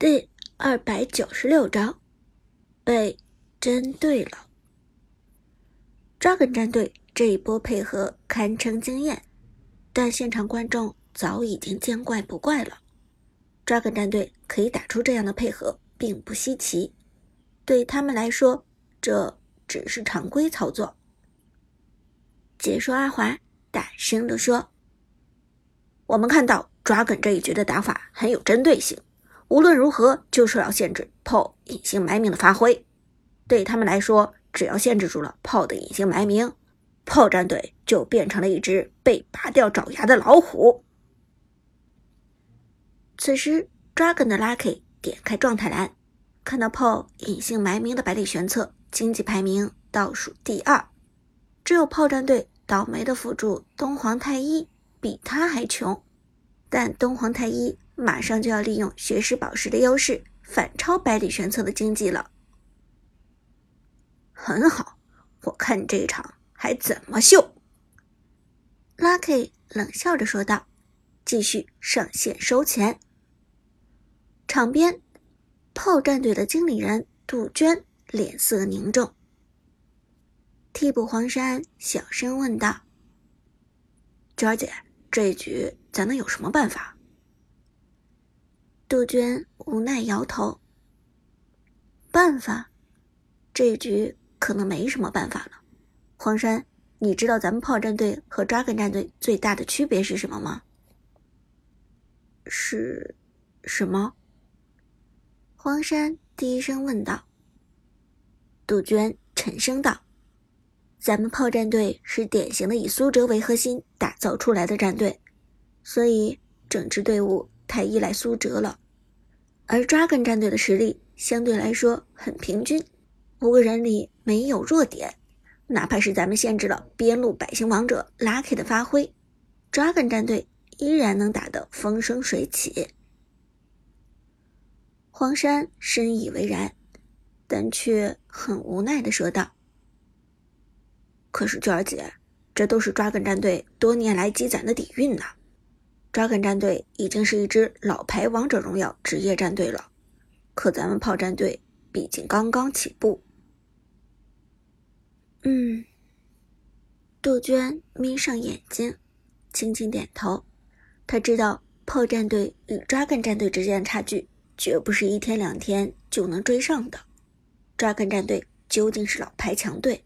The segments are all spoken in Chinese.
第二百九十六章，被针对了。Dragon 战队这一波配合堪称惊艳，但现场观众早已经见怪不怪了。Dragon 战队可以打出这样的配合，并不稀奇，对他们来说，这只是常规操作。解说阿华大声地说：“我们看到 Dragon 这一局的打法很有针对性。”无论如何，就是要限制炮隐姓埋名的发挥。对他们来说，只要限制住了炮的隐形埋名，炮战队就变成了一只被拔掉爪牙的老虎。此时，Dragon 的 Lucky 点开状态栏，看到炮隐姓埋名的百里玄策经济排名倒数第二，只有炮战队倒霉的辅助东皇太一比他还穷。但东皇太一。马上就要利用学识宝石的优势反超百里玄策的经济了。很好，我看这一场还怎么秀？Lucky 冷笑着说道，继续上线收钱。场边，炮战队的经理人杜鹃脸色凝重。替补黄山小声问道：“娟儿姐，这一局咱能有什么办法？”杜鹃无奈摇头。办法，这一局可能没什么办法了。黄山，你知道咱们炮战队和抓梗战队最大的区别是什么吗？是，什么？黄山低声问道。杜鹃沉声道：“咱们炮战队是典型的以苏哲为核心打造出来的战队，所以整支队伍。”太依赖苏哲了，而 Dragon 战队的实力相对来说很平均，五个人里没有弱点。哪怕是咱们限制了边路百星王者 Lucky 的发挥，Dragon 战队依然能打得风生水起。黄山深以为然，但却很无奈的说道：“可是娟儿姐，这都是 Dragon 战队多年来积攒的底蕴呐。” Dragon 战队已经是一支老牌王者荣耀职业战队了，可咱们炮战队毕竟刚刚起步。嗯，杜鹃眯上眼睛，轻轻点头。他知道炮战队与 Dragon 战队之间的差距绝不是一天两天就能追上的。Dragon 战队究竟是老牌强队，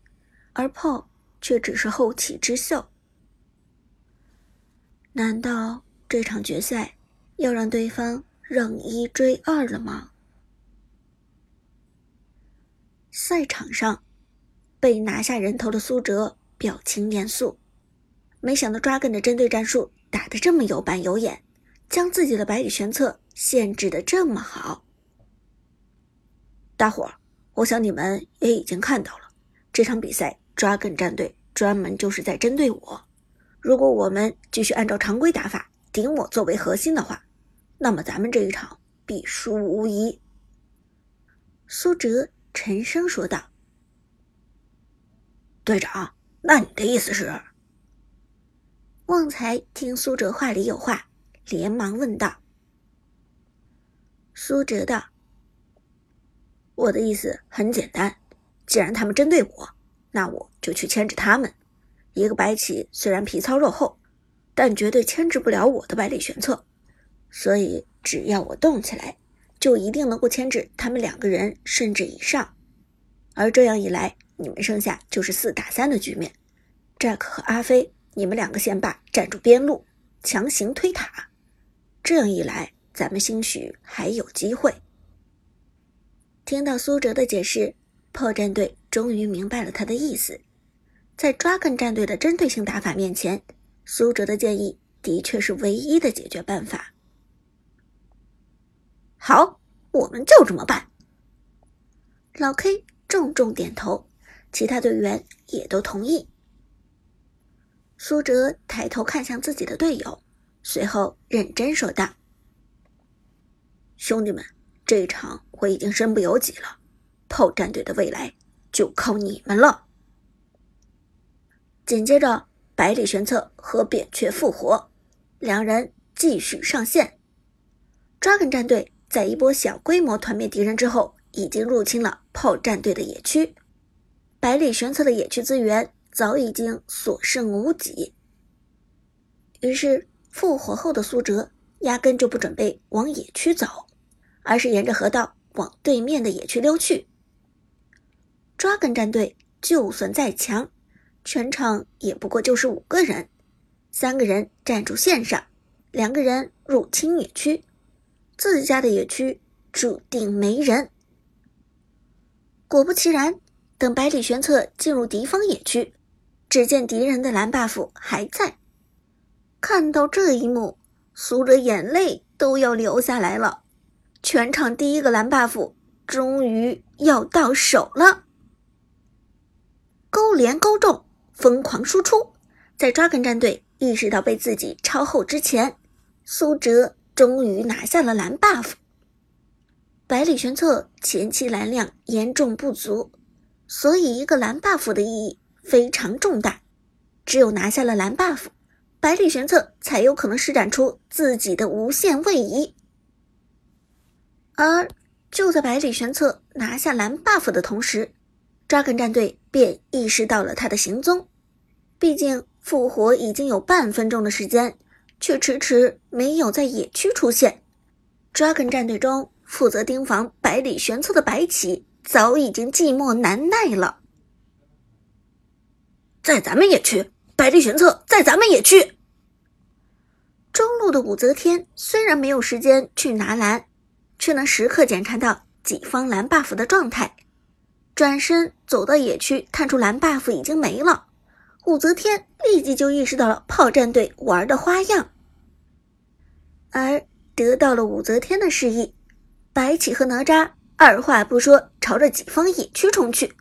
而炮却只是后起之秀。难道？这场决赛要让对方让一追二了吗？赛场上，被拿下人头的苏哲表情严肃。没想到 Dragon 的针对战术打得这么有板有眼，将自己的百里玄策限制的这么好。大伙儿，我想你们也已经看到了，这场比赛 Dragon 战队专门就是在针对我。如果我们继续按照常规打法，顶我作为核心的话，那么咱们这一场必输无疑。”苏哲沉声说道。“队长，那你的意思是？”旺财听苏哲话里有话，连忙问道。苏哲道：“我的意思很简单，既然他们针对我，那我就去牵制他们。一个白起虽然皮糙肉厚。”但绝对牵制不了我的百里玄策，所以只要我动起来，就一定能够牵制他们两个人甚至以上。而这样一来，你们剩下就是四打三的局面。Jack 和阿飞，你们两个先霸占住边路，强行推塔。这样一来，咱们兴许还有机会。听到苏哲的解释，破战队终于明白了他的意思。在 Dragon 战队的针对性打法面前。苏哲的建议的确是唯一的解决办法。好，我们就这么办。老 K 重重点头，其他队员也都同意。苏哲抬头看向自己的队友，随后认真说道：“兄弟们，这一场我已经身不由己了，炮战队的未来就靠你们了。”紧接着。百里玄策和扁鹊复活，两人继续上线。Dragon 战队在一波小规模团灭敌人之后，已经入侵了炮战队的野区。百里玄策的野区资源早已经所剩无几，于是复活后的苏哲压根就不准备往野区走，而是沿着河道往对面的野区溜去。抓根战队就算再强，全场也不过就是五个人，三个人站住线上，两个人入侵野区，自家的野区注定没人。果不其然，等百里玄策进入敌方野区，只见敌人的蓝 buff 还在。看到这一幕，苏哲眼泪都要流下来了。全场第一个蓝 buff 终于要到手了。勾连勾中，疯狂输出，在抓根战队意识到被自己超后之前，苏哲终于拿下了蓝 buff。百里玄策前期蓝量严重不足，所以一个蓝 buff 的意义非常重大。只有拿下了蓝 buff，百里玄策才有可能施展出自己的无限位移。而就在百里玄策拿下蓝 buff 的同时，抓根战队便意识到了他的行踪，毕竟复活已经有半分钟的时间，却迟迟没有在野区出现。Dragon 战队中负责盯防百里玄策的白起早已经寂寞难耐了。在咱们野区，百里玄策在咱们野区。中路的武则天虽然没有时间去拿蓝，却能时刻检查到己方蓝 buff 的状态。转身走到野区，探出蓝 buff 已经没了，武则天立即就意识到了炮战队玩的花样。而得到了武则天的示意，白起和哪吒二话不说朝着己方野区冲去。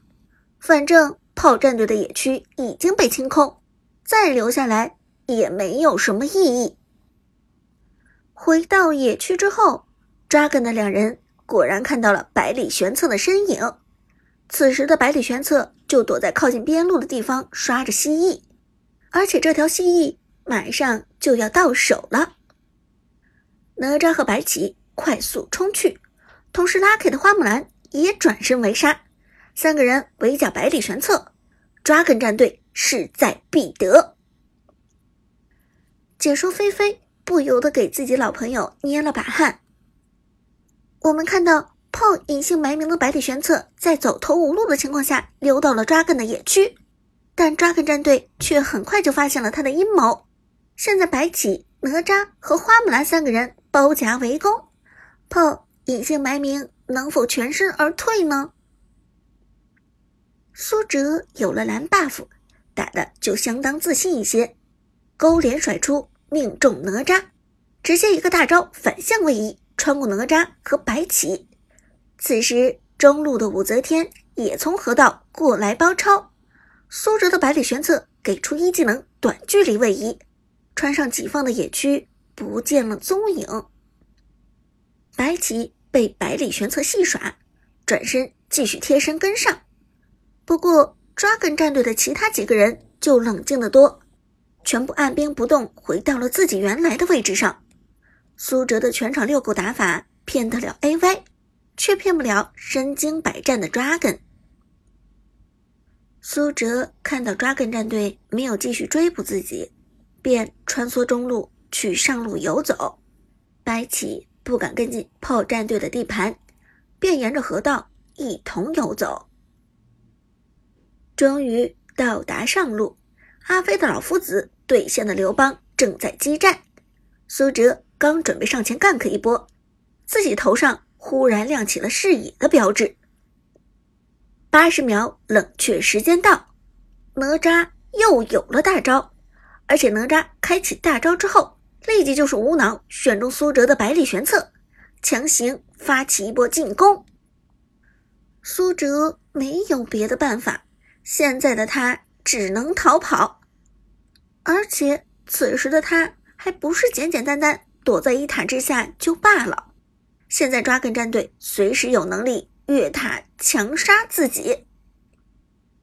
反正炮战队的野区已经被清空，再留下来也没有什么意义。回到野区之后，抓根的两人果然看到了百里玄策的身影。此时的百里玄策就躲在靠近边路的地方刷着蜥蜴，而且这条蜥蜴马上就要到手了。哪吒和白起快速冲去，同时拉开的花木兰也转身围杀，三个人围剿百里玄策，抓根战队势在必得。解说菲菲不由得给自己老朋友捏了把汗。我们看到。炮隐姓埋名的百里玄策在走投无路的情况下溜到了抓根的野区，但抓根战队却很快就发现了他的阴谋。现在白起、哪吒和花木兰三个人包夹围攻，炮隐姓埋名能否全身而退呢？苏哲有了蓝 buff，打的就相当自信一些，勾连甩出命中哪吒，直接一个大招反向位移穿过哪吒和白起。此时，中路的武则天也从河道过来包抄，苏哲的百里玄策给出一技能短距离位移，穿上己方的野区，不见了踪影。白起被百里玄策戏耍，转身继续贴身跟上。不过，抓根战队的其他几个人就冷静得多，全部按兵不动，回到了自己原来的位置上。苏哲的全场遛狗打法骗得了 AY。却骗不了身经百战的抓根。苏哲看到抓根战队没有继续追捕自己，便穿梭中路去上路游走。白起不敢跟进炮战队的地盘，便沿着河道一同游走。终于到达上路，阿飞的老夫子对线的刘邦正在激战。苏哲刚准备上前 gank 一波，自己头上。忽然亮起了视野的标志。八十秒冷却时间到，哪吒又有了大招，而且哪吒开启大招之后，立即就是无脑选中苏哲的百里玄策，强行发起一波进攻。苏哲没有别的办法，现在的他只能逃跑，而且此时的他还不是简简单单躲在一塔之下就罢了。现在抓根战队随时有能力越塔强杀自己。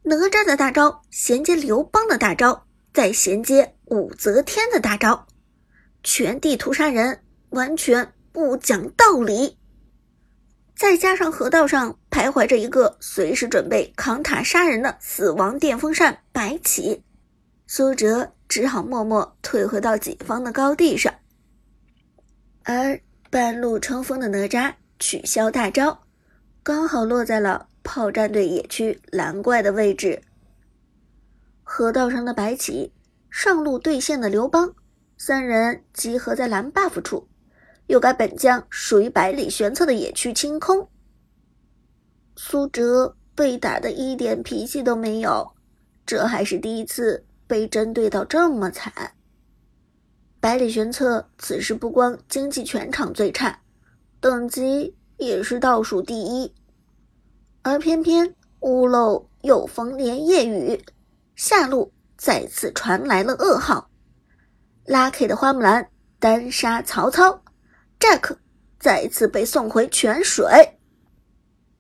哪吒的大招衔接刘邦的大招，再衔接武则天的大招，全地图杀人，完全不讲道理。再加上河道上徘徊着一个随时准备扛塔杀人的死亡电风扇白起，苏哲只好默默退回到己方的高地上。而半路冲锋的哪吒取消大招，刚好落在了炮战队野区蓝怪的位置。河道上的白起，上路对线的刘邦，三人集合在蓝 buff 处。又该本将属于百里玄策的野区清空，苏哲被打的一点脾气都没有，这还是第一次被针对到这么惨。百里玄策此时不光经济全场最差，等级也是倒数第一，而偏偏屋漏又逢连夜雨，下路再次传来了噩耗，Lucky 的花木兰单杀曹操。Jack 再次被送回泉水。